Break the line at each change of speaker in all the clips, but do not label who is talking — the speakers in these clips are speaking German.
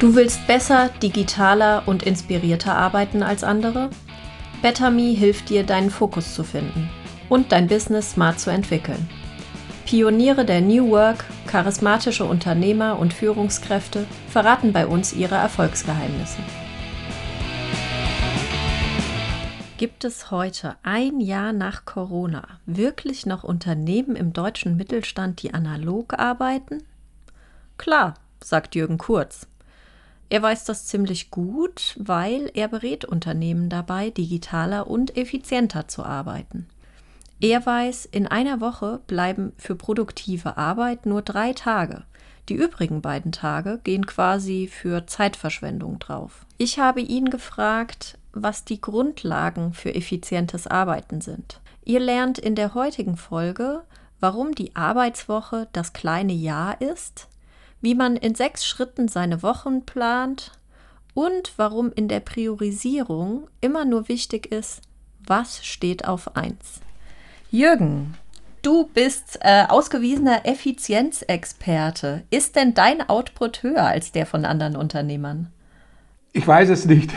Du willst besser, digitaler und inspirierter arbeiten als andere? BetterMe hilft dir, deinen Fokus zu finden und dein Business smart zu entwickeln. Pioniere der New Work, charismatische Unternehmer und Führungskräfte verraten bei uns ihre Erfolgsgeheimnisse. Gibt es heute, ein Jahr nach Corona, wirklich noch Unternehmen im deutschen Mittelstand, die analog arbeiten? Klar, sagt Jürgen Kurz. Er weiß das ziemlich gut, weil er berät Unternehmen dabei, digitaler und effizienter zu arbeiten. Er weiß, in einer Woche bleiben für produktive Arbeit nur drei Tage. Die übrigen beiden Tage gehen quasi für Zeitverschwendung drauf. Ich habe ihn gefragt, was die Grundlagen für effizientes Arbeiten sind. Ihr lernt in der heutigen Folge, warum die Arbeitswoche das kleine Jahr ist, wie man in sechs Schritten seine Wochen plant und warum in der Priorisierung immer nur wichtig ist, was steht auf eins. Jürgen, du bist äh, ausgewiesener Effizienzexperte. Ist denn dein Output höher als der von anderen Unternehmern?
Ich weiß es nicht.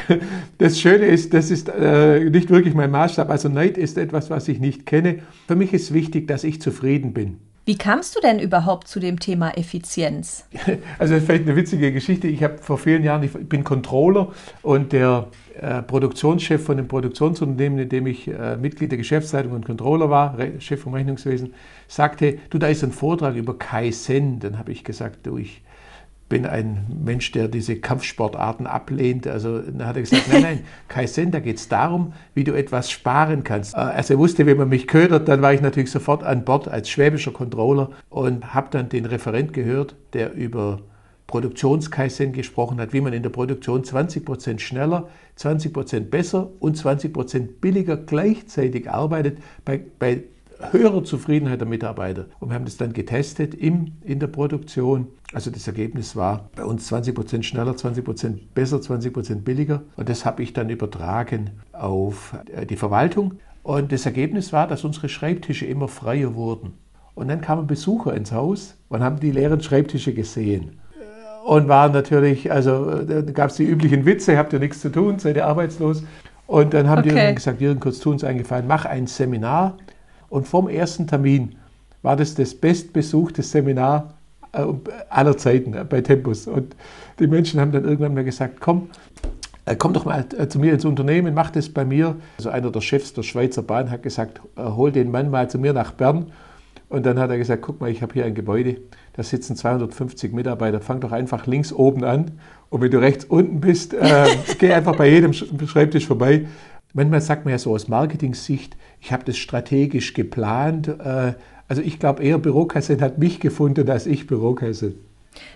Das Schöne ist, das ist äh, nicht wirklich mein Maßstab. Also Neid ist etwas, was ich nicht kenne. Für mich ist wichtig, dass ich zufrieden bin.
Wie kamst du denn überhaupt zu dem Thema Effizienz?
Also das ist vielleicht eine witzige Geschichte. Ich habe vor vielen Jahren, ich bin Controller und der äh, Produktionschef von dem Produktionsunternehmen, in dem ich äh, Mitglied der Geschäftsleitung und Controller war, Re Chef vom Rechnungswesen, sagte, du, da ist ein Vortrag über Kaizen. Dann habe ich gesagt, du, ich bin ein Mensch, der diese Kampfsportarten ablehnt. Also dann hat er gesagt, nein, nein, Kaizen, da geht es darum, wie du etwas sparen kannst. Äh, als er wusste, wenn man mich ködert, dann war ich natürlich sofort an Bord als schwäbischer Controller und habe dann den Referent gehört, der über Produktionskaizen gesprochen hat, wie man in der Produktion 20% schneller, 20% besser und 20% billiger gleichzeitig arbeitet bei, bei höherer Zufriedenheit der Mitarbeiter. Und wir haben das dann getestet im, in der Produktion. Also das Ergebnis war bei uns 20 Prozent schneller, 20 Prozent besser, 20 Prozent billiger. Und das habe ich dann übertragen auf äh, die Verwaltung. Und das Ergebnis war, dass unsere Schreibtische immer freier wurden. Und dann kamen Besucher ins Haus und haben die leeren Schreibtische gesehen. Und waren natürlich, also da gab es die üblichen Witze, habt ihr nichts zu tun, seid ihr arbeitslos. Und dann haben okay. die dann gesagt, Jürgen, kurz tun uns eingefallen, mach ein Seminar und vom ersten Termin war das das bestbesuchte Seminar äh, aller Zeiten äh, bei Tempus. Und die Menschen haben dann irgendwann mal gesagt, komm, äh, komm doch mal zu mir ins Unternehmen, mach das bei mir. Also einer der Chefs der Schweizer Bahn hat gesagt, hol den Mann mal zu mir nach Bern. Und dann hat er gesagt, guck mal, ich habe hier ein Gebäude, da sitzen 250 Mitarbeiter, fang doch einfach links oben an. Und wenn du rechts unten bist, äh, geh einfach bei jedem Schreibtisch vorbei. Manchmal sagt man ja so aus Marketing-Sicht, ich habe das strategisch geplant. Äh, also ich glaube eher, Bürokasse hat mich gefunden als ich Bürokasse.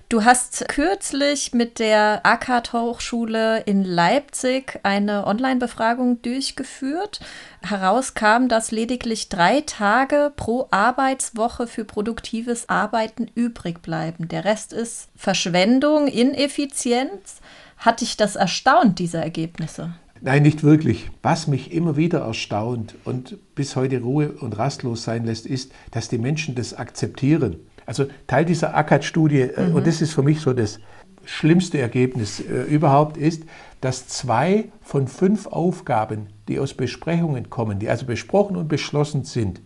Du hast kürzlich mit der AKAT Hochschule in Leipzig eine Online-Befragung durchgeführt. Herauskam, dass lediglich drei Tage pro Arbeitswoche für produktives Arbeiten übrig bleiben. Der Rest ist Verschwendung, Ineffizienz. Hat dich das erstaunt, diese Ergebnisse?
Nein, nicht wirklich. Was mich immer wieder erstaunt und bis heute Ruhe und rastlos sein lässt, ist, dass die Menschen das akzeptieren. Also Teil dieser ACAT-Studie, äh, mhm. und das ist für mich so das schlimmste Ergebnis äh, überhaupt, ist, dass zwei von fünf Aufgaben, die aus Besprechungen kommen, die also besprochen und beschlossen sind,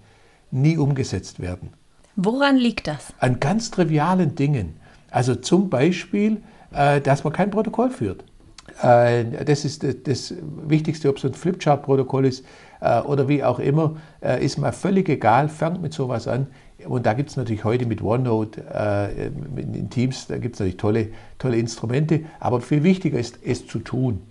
nie umgesetzt werden.
Woran liegt das?
An ganz trivialen Dingen. Also zum Beispiel, äh, dass man kein Protokoll führt. Äh, das ist das Wichtigste, ob es ein Flipchart-Protokoll ist äh, oder wie auch immer, äh, ist mir völlig egal, fangt mit sowas an. Und da gibt es natürlich heute mit OneNote in Teams, da gibt es natürlich tolle, tolle Instrumente, aber viel wichtiger ist, es zu tun.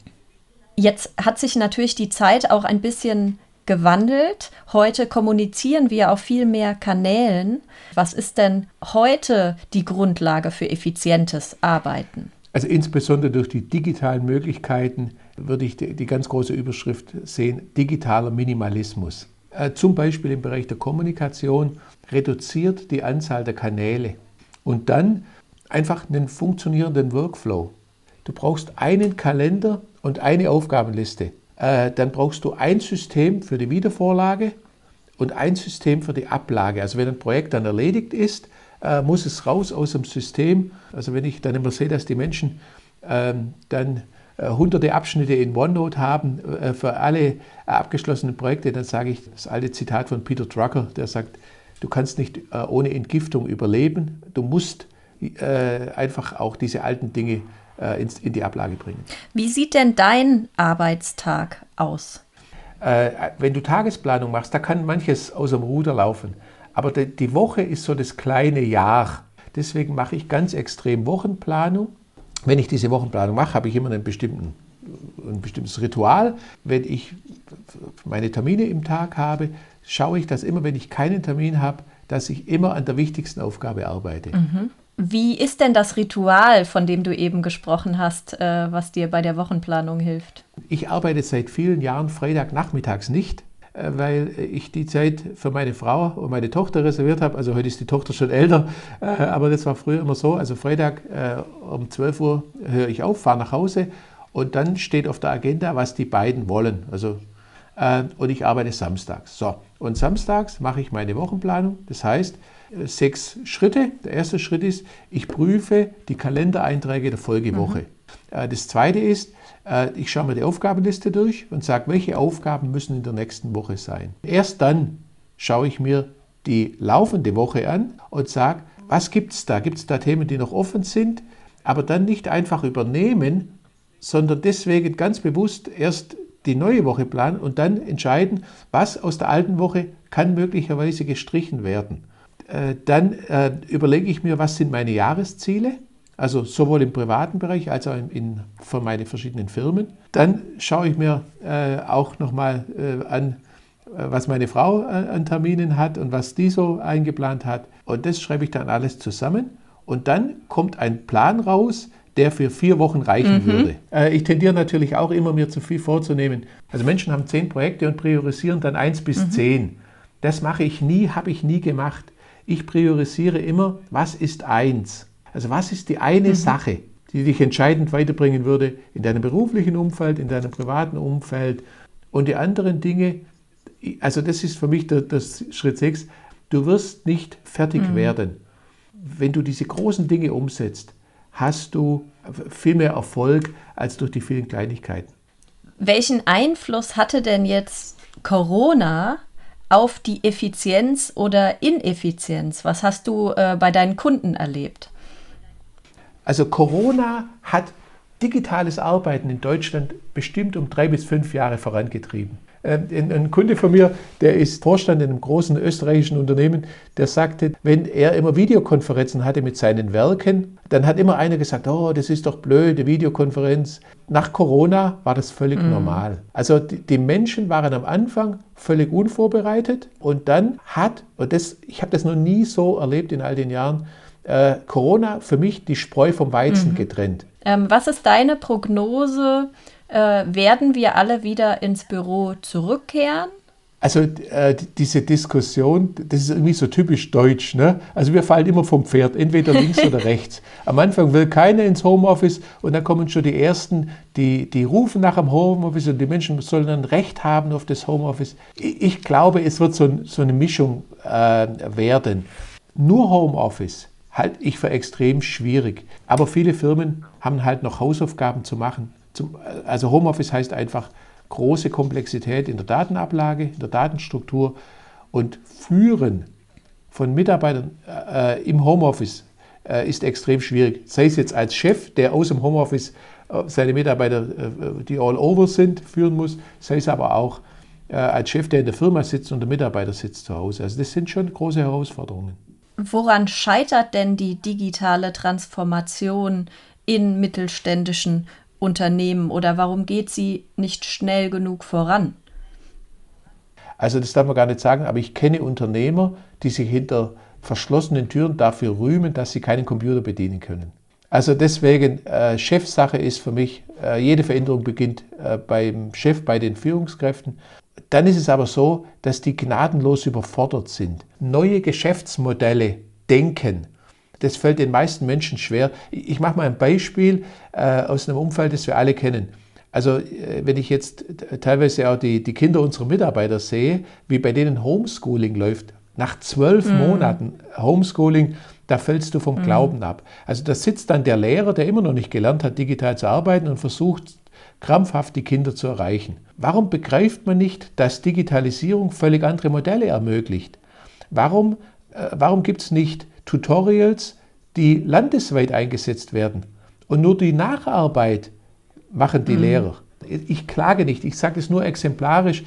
Jetzt hat sich natürlich die Zeit auch ein bisschen gewandelt. Heute kommunizieren wir auf viel mehr Kanälen. Was ist denn heute die Grundlage für effizientes Arbeiten?
Also insbesondere durch die digitalen Möglichkeiten würde ich die, die ganz große Überschrift sehen, digitaler Minimalismus. Äh, zum Beispiel im Bereich der Kommunikation reduziert die Anzahl der Kanäle und dann einfach einen funktionierenden Workflow. Du brauchst einen Kalender und eine Aufgabenliste. Äh, dann brauchst du ein System für die Wiedervorlage und ein System für die Ablage. Also wenn ein Projekt dann erledigt ist, äh, muss es raus aus dem System. Also wenn ich dann immer sehe, dass die Menschen ähm, dann äh, hunderte Abschnitte in OneNote haben äh, für alle abgeschlossenen Projekte, dann sage ich das alte Zitat von Peter Drucker, der sagt, du kannst nicht äh, ohne Entgiftung überleben, du musst einfach auch diese alten Dinge in die Ablage bringen.
Wie sieht denn dein Arbeitstag aus?
Wenn du Tagesplanung machst, da kann manches aus dem Ruder laufen. Aber die Woche ist so das kleine Jahr. Deswegen mache ich ganz extrem Wochenplanung wenn ich diese Wochenplanung mache, habe ich immer einen bestimmten, ein bestimmtes Ritual. Wenn ich meine Termine im Tag habe, schaue ich, dass immer, wenn ich keinen Termin habe, dass ich immer an der wichtigsten Aufgabe arbeite.
Mhm. Wie ist denn das Ritual, von dem du eben gesprochen hast, äh, was dir bei der Wochenplanung hilft?
Ich arbeite seit vielen Jahren Freitagnachmittags nicht. Äh, weil ich die Zeit für meine Frau und meine Tochter reserviert habe. Also heute ist die Tochter schon älter, äh, aber das war früher immer so. Also Freitag äh, um 12 Uhr höre ich auf, fahre nach Hause und dann steht auf der Agenda, was die beiden wollen. Also, und ich arbeite samstags. So, und samstags mache ich meine Wochenplanung. Das heißt, sechs Schritte. Der erste Schritt ist, ich prüfe die Kalendereinträge der Folgewoche. Mhm. Das zweite ist, äh, ich schaue mir die Aufgabenliste durch und sage, welche Aufgaben müssen in der nächsten Woche sein. Erst dann schaue ich mir die laufende Woche an und sage, was gibt es da? Gibt es da Themen, die noch offen sind? Aber dann nicht einfach übernehmen, sondern deswegen ganz bewusst erst die neue Woche planen und dann entscheiden, was aus der alten Woche kann möglicherweise gestrichen werden. Äh, dann äh, überlege ich mir, was sind meine Jahresziele also sowohl im privaten Bereich als auch in, in, von meinen verschiedenen Firmen. Dann schaue ich mir äh, auch nochmal äh, an, äh, was meine Frau äh, an Terminen hat und was die so eingeplant hat. Und das schreibe ich dann alles zusammen. Und dann kommt ein Plan raus, der für vier Wochen reichen mhm. würde. Äh, ich tendiere natürlich auch immer, mir zu viel vorzunehmen. Also Menschen haben zehn Projekte und priorisieren dann eins bis mhm. zehn. Das mache ich nie, habe ich nie gemacht. Ich priorisiere immer, was ist eins? Also was ist die eine mhm. Sache, die dich entscheidend weiterbringen würde in deinem beruflichen Umfeld, in deinem privaten Umfeld und die anderen Dinge, also das ist für mich der, das Schritt 6, du wirst nicht fertig mhm. werden. Wenn du diese großen Dinge umsetzt, hast du viel mehr Erfolg als durch die vielen Kleinigkeiten.
Welchen Einfluss hatte denn jetzt Corona auf die Effizienz oder Ineffizienz? Was hast du äh, bei deinen Kunden erlebt?
Also Corona hat digitales Arbeiten in Deutschland bestimmt um drei bis fünf Jahre vorangetrieben. Ähm, ein Kunde von mir, der ist Vorstand in einem großen österreichischen Unternehmen, der sagte, wenn er immer Videokonferenzen hatte mit seinen Werken, dann hat immer einer gesagt, oh, das ist doch blöde Videokonferenz. Nach Corona war das völlig mm. normal. Also die, Menschen waren am Anfang völlig unvorbereitet und dann hat, und das, ich habe das noch nie so erlebt in all den Jahren, äh, Corona für mich die Spreu vom Weizen mhm. getrennt.
Ähm, was ist deine Prognose? Äh, werden wir alle wieder ins Büro zurückkehren?
Also äh, diese Diskussion, das ist irgendwie so typisch deutsch. Ne? Also wir fallen immer vom Pferd, entweder links oder rechts. Am Anfang will keiner ins Homeoffice und dann kommen schon die Ersten, die, die rufen nach dem Homeoffice und die Menschen sollen dann Recht haben auf das Homeoffice. Ich, ich glaube, es wird so, so eine Mischung äh, werden. Nur Homeoffice halte ich für extrem schwierig. Aber viele Firmen haben halt noch Hausaufgaben zu machen. Zum, also Homeoffice heißt einfach große Komplexität in der Datenablage, in der Datenstruktur und Führen von Mitarbeitern äh, im Homeoffice äh, ist extrem schwierig. Sei es jetzt als Chef, der aus dem Homeoffice äh, seine Mitarbeiter, äh, die all over sind, führen muss, sei es aber auch äh, als Chef, der in der Firma sitzt und der Mitarbeiter sitzt zu Hause. Also das sind schon große Herausforderungen.
Woran scheitert denn die digitale Transformation in mittelständischen Unternehmen oder warum geht sie nicht schnell genug voran?
Also das darf man gar nicht sagen, aber ich kenne Unternehmer, die sich hinter verschlossenen Türen dafür rühmen, dass sie keinen Computer bedienen können. Also deswegen, äh, Chefsache ist für mich, äh, jede Veränderung beginnt äh, beim Chef, bei den Führungskräften. Dann ist es aber so, dass die gnadenlos überfordert sind. Neue Geschäftsmodelle denken. Das fällt den meisten Menschen schwer. Ich mache mal ein Beispiel äh, aus einem Umfeld, das wir alle kennen. Also äh, wenn ich jetzt teilweise auch die, die Kinder unserer Mitarbeiter sehe, wie bei denen Homeschooling läuft, nach zwölf mm. Monaten Homeschooling, da fällst du vom mhm. Glauben ab. Also da sitzt dann der Lehrer, der immer noch nicht gelernt hat, digital zu arbeiten und versucht krampfhaft die Kinder zu erreichen. Warum begreift man nicht, dass Digitalisierung völlig andere Modelle ermöglicht? Warum, äh, warum gibt es nicht Tutorials, die landesweit eingesetzt werden? Und nur die Nacharbeit machen die mhm. Lehrer. Ich klage nicht, ich sage es nur exemplarisch.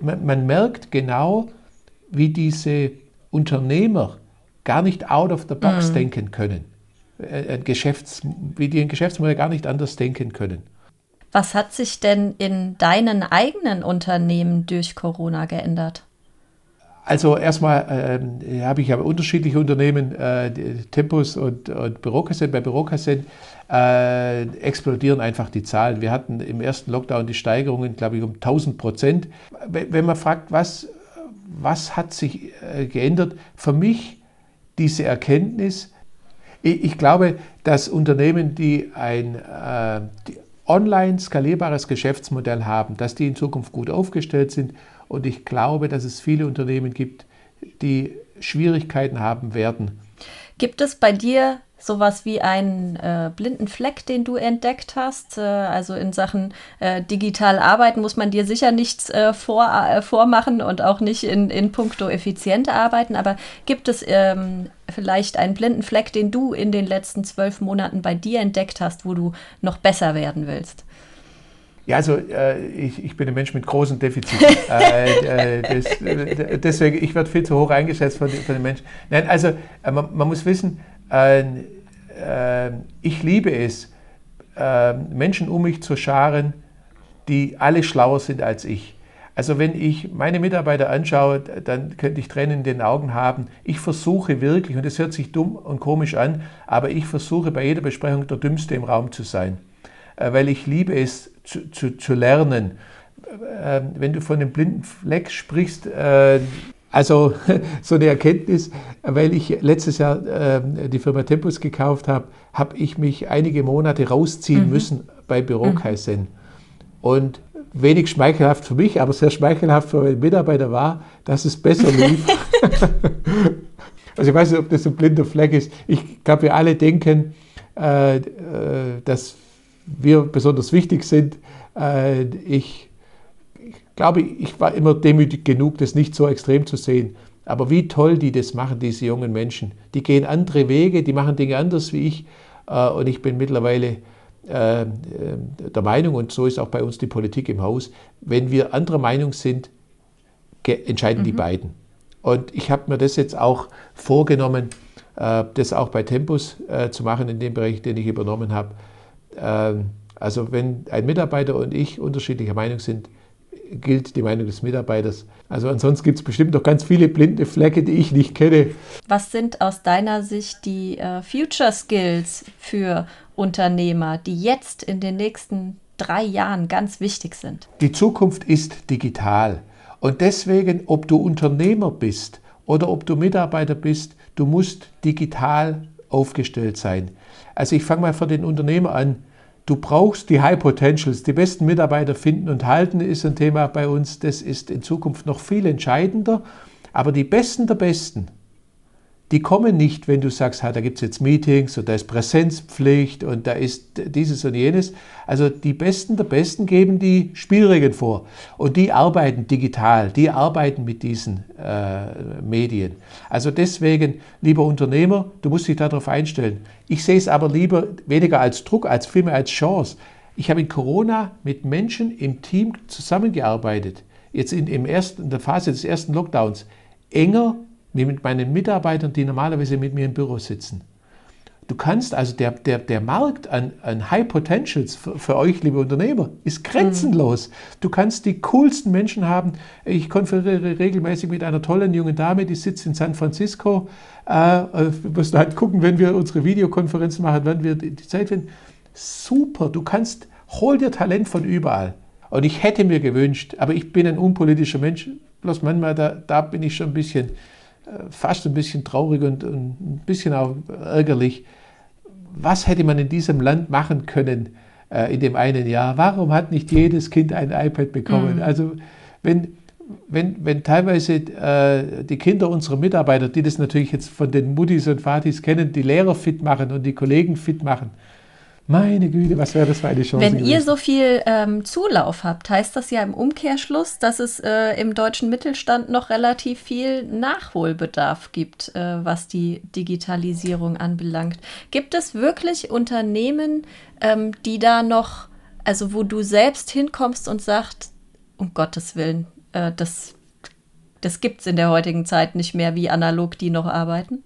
Man, man merkt genau, wie diese Unternehmer gar nicht out of the box mhm. denken können. Äh, ein Geschäfts, wie die ein Geschäftsmodell gar nicht anders denken können.
Was hat sich denn in deinen eigenen Unternehmen durch Corona geändert?
Also erstmal äh, habe ich ja unterschiedliche Unternehmen, äh, Tempus und, und Bürokassen. Bei Bürokassen äh, explodieren einfach die Zahlen. Wir hatten im ersten Lockdown die Steigerungen, glaube ich, um 1000 Prozent. Wenn man fragt, was, was hat sich äh, geändert, für mich diese Erkenntnis, ich, ich glaube, dass Unternehmen, die ein äh, die online skalierbares Geschäftsmodell haben, dass die in Zukunft gut aufgestellt sind und ich glaube, dass es viele Unternehmen gibt, die Schwierigkeiten haben werden.
Gibt es bei dir sowas wie einen äh, blinden Fleck, den du entdeckt hast? Äh, also in Sachen äh, digital arbeiten muss man dir sicher nichts äh, vor, äh, vormachen und auch nicht in, in puncto effizient arbeiten. Aber gibt es ähm, vielleicht einen blinden Fleck, den du in den letzten zwölf Monaten bei dir entdeckt hast, wo du noch besser werden willst?
Ja, also äh, ich, ich, bin ein Mensch mit großen Defiziten. äh, äh, das, äh, deswegen, ich werde viel zu hoch eingeschätzt von, von den Menschen. Nein, also äh, man, man, muss wissen, äh, ich liebe es, Menschen um mich zu scharen, die alle schlauer sind als ich. Also wenn ich meine Mitarbeiter anschaue, dann könnte ich Tränen in den Augen haben. Ich versuche wirklich, und das hört sich dumm und komisch an, aber ich versuche bei jeder Besprechung der Dümmste im Raum zu sein, weil ich liebe es, zu, zu, zu lernen. Äh, wenn du von dem blinden Fleck sprichst, äh, also so eine Erkenntnis, weil ich letztes Jahr äh, die Firma Tempus gekauft habe, habe ich mich einige Monate rausziehen mhm. müssen bei. Mhm. Und wenig schmeichelhaft für mich, aber sehr schmeichelhaft für meine Mitarbeiter war, dass es besser lief. also ich weiß nicht, ob das ein blinder Fleck ist. Ich glaube, wir alle denken, äh, äh dass wir besonders wichtig sind. Äh, ich, glaube, ich war immer demütig genug, das nicht so extrem zu sehen. Aber wie toll die das machen, diese jungen Menschen. Die gehen andere Wege, die machen Dinge anders wie ich. Äh, und ich bin mittlerweile äh, der Meinung, und so ist auch bei uns die Politik im Haus, wenn wir anderer Meinung sind, entscheiden mhm. die beiden. Und ich habe mir das jetzt auch vorgenommen, das auch bei Tempus zu machen, in dem Bereich, den ich übernommen habe. Ähm, also wenn ein Mitarbeiter und ich unterschiedlicher Meinung sind, gilt die Meinung des Mitarbeiters. Also ansonsten gibt es bestimmt noch ganz viele blinde Flecke, die ich nicht kenne.
Was sind aus deiner Sicht die äh, Future Skills für Unternehmer, die jetzt in den nächsten drei Jahren ganz wichtig sind?
Die Zukunft ist digital. Und deswegen, ob du Unternehmer bist oder ob du Mitarbeiter bist, du musst digital aufgestellt sein. Also ich fange mal für den Unternehmer an. Du brauchst die High Potentials. Die besten Mitarbeiter finden und halten ist ein Thema bei uns. Das ist in Zukunft noch viel entscheidender. Aber die Besten der Besten, die kommen nicht, wenn du sagst, da gibt es jetzt Meetings und da ist Präsenzpflicht und da ist dieses und jenes. Also die Besten der Besten geben die Spielregeln vor und die arbeiten digital, die arbeiten mit diesen äh, Medien. Also deswegen, lieber Unternehmer, du musst dich darauf einstellen. Ich sehe es aber lieber weniger als Druck, als vielmehr als Chance. Ich habe in Corona mit Menschen im Team zusammengearbeitet, jetzt in, im ersten, in der Phase des ersten Lockdowns, enger mit meinen Mitarbeitern, die normalerweise mit mir im Büro sitzen. Du kannst also, der, der, der Markt an, an High Potentials für, für, euch, liebe Unternehmer, ist grenzenlos. Mhm. Du kannst die coolsten Menschen haben. Ich konferiere regelmäßig mit einer tollen jungen Dame, die sitzt in San Francisco. Äh, wir müssen halt gucken, wenn wir unsere Videokonferenzen machen, wann wir die Zeit finden. Super, du kannst, hol dir Talent von überall. Und ich hätte mir gewünscht, aber ich bin ein unpolitischer Mensch, bloß manchmal, da, da bin ich schon ein bisschen fast ein bisschen traurig und, und ein bisschen auch ärgerlich. Was hätte man in diesem Land machen können äh, in dem einen Jahr? Warum hat nicht jedes Kind ein iPad bekommen? Mhm. Also wenn, wenn, wenn teilweise äh, die Kinder unserer Mitarbeiter, die das natürlich jetzt von den Muttis und Vatis kennen, die Lehrer fit machen und die Kollegen fit machen, meine Güte, was wäre das für eine Chance?
Wenn gewesen? ihr so viel ähm, Zulauf habt, heißt das ja im Umkehrschluss, dass es äh, im deutschen Mittelstand noch relativ viel Nachholbedarf gibt, äh, was die Digitalisierung anbelangt. Gibt es wirklich Unternehmen, ähm, die da noch, also wo du selbst hinkommst und sagst, um Gottes Willen, äh, das, das gibt es in der heutigen Zeit nicht mehr, wie analog die noch arbeiten?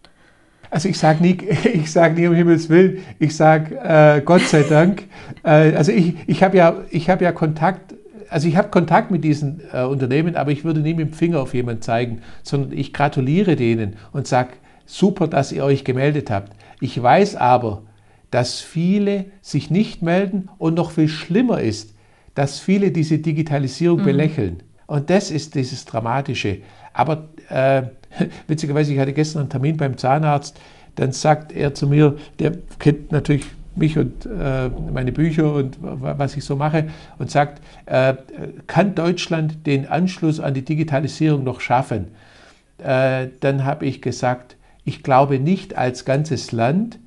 Also ich sage nie, ich sage nie um Himmels Willen, ich sage äh, Gott sei Dank. Äh, also ich, ich habe ja, hab ja Kontakt, also ich habe Kontakt mit diesen äh, Unternehmen, aber ich würde nie mit dem Finger auf jemanden zeigen, sondern ich gratuliere denen und sage, super, dass ihr euch gemeldet habt. Ich weiß aber, dass viele sich nicht melden und noch viel schlimmer ist, dass viele diese Digitalisierung mhm. belächeln. Und das ist dieses Dramatische. Aber äh, witzigerweise, ich hatte gestern einen Termin beim Zahnarzt, dann sagt er zu mir, der kennt natürlich mich und äh, meine Bücher und was ich so mache und sagt, äh, kann Deutschland den Anschluss an die Digitalisierung noch schaffen? Äh, dann habe ich gesagt, ich glaube nicht als ganzes Land,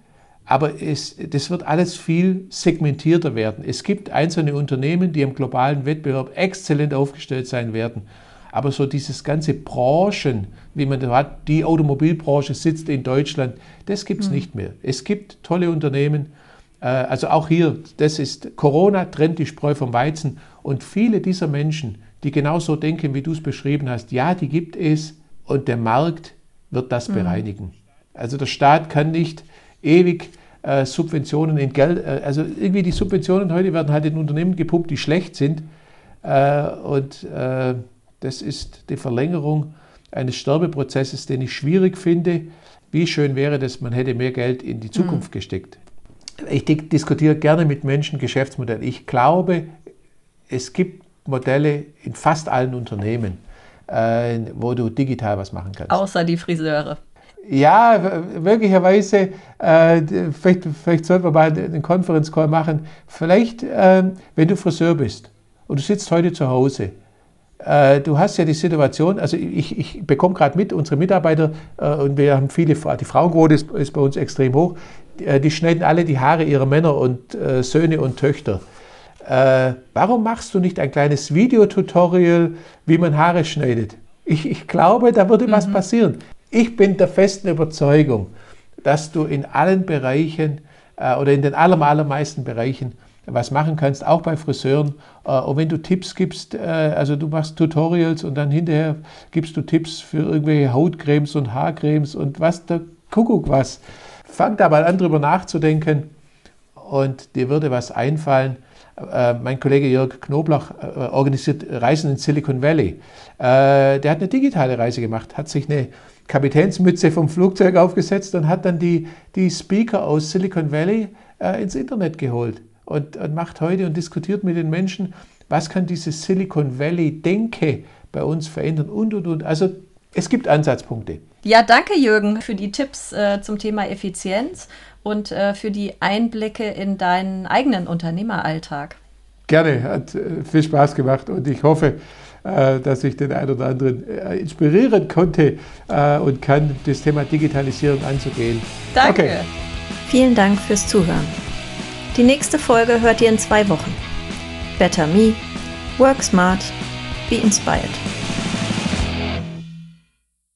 aber es, das wird alles viel segmentierter werden. Es gibt einzelne Unternehmen, die im globalen Wettbewerb exzellent aufgestellt sein werden. Aber so dieses ganze Branchen, wie man da hat, die Automobilbranche sitzt in Deutschland, das gibt es mhm. nicht mehr. Es gibt tolle Unternehmen. Äh, also auch hier, das ist Corona trennt die Spreu vom Weizen. Und viele dieser Menschen, die genauso denken, wie du es beschrieben hast, ja, die gibt es und der Markt wird das mhm. bereinigen. Also der Staat kann nicht ewig äh, Subventionen in Geld, äh, also irgendwie die Subventionen heute werden halt in Unternehmen gepumpt, die schlecht sind. Äh, und äh, das ist die Verlängerung eines Sterbeprozesses, den ich schwierig finde. Wie schön wäre das, man hätte mehr Geld in die Zukunft mhm. gesteckt. Ich diskutiere gerne mit Menschen Geschäftsmodelle. Ich glaube, es gibt Modelle in fast allen Unternehmen, äh, wo du digital was machen kannst.
Außer die Friseure.
Ja, möglicherweise, äh, vielleicht, vielleicht sollten wir mal einen Conference Call machen. Vielleicht, äh, wenn du Friseur bist und du sitzt heute zu Hause äh, du hast ja die Situation, also ich, ich bekomme gerade mit, unsere Mitarbeiter, äh, und wir haben viele, die Frauenquote ist, ist bei uns extrem hoch, die, äh, die, schneiden alle die Haare ihrer Männer und äh, Söhne und Töchter. Warum machst du nicht ein kleines Videotutorial, wie man Haare schneidet? Ich, ich glaube, da würde mhm. was passieren. Ich bin der festen Überzeugung, dass du in allen Bereichen äh, oder in den allermeisten Bereichen was machen kannst, auch bei Friseuren. Äh, und wenn du Tipps gibst, äh, also du machst Tutorials und dann hinterher gibst du Tipps für irgendwelche Hautcremes und Haarcremes und was der Kuckuck was. Fang da mal an, drüber nachzudenken und dir würde was einfallen. Äh, mein Kollege Jörg Knoblach organisiert Reisen in Silicon Valley. Der hat eine digitale Reise gemacht, hat sich eine Kapitänsmütze vom Flugzeug aufgesetzt und hat dann die, die Speaker aus Silicon Valley ins Internet geholt und, und macht heute und diskutiert mit den Menschen, was kann dieses Silicon Valley-Denke bei uns verändern und, und, und. Also es gibt Ansatzpunkte.
Ja, danke Jürgen für die Tipps äh, zum Thema Effizienz und äh, für die Einblicke in deinen eigenen Unternehmeralltag.
Gerne, hat äh, viel Spaß gemacht und ich hoffe, äh, dass ich den einen oder anderen äh, inspirieren konnte äh, und kann, das Thema Digitalisierung anzugehen.
Danke. Okay. Vielen Dank fürs Zuhören. Die nächste Folge hört ihr in zwei Wochen. Better Me, Work Smart, Be Inspired.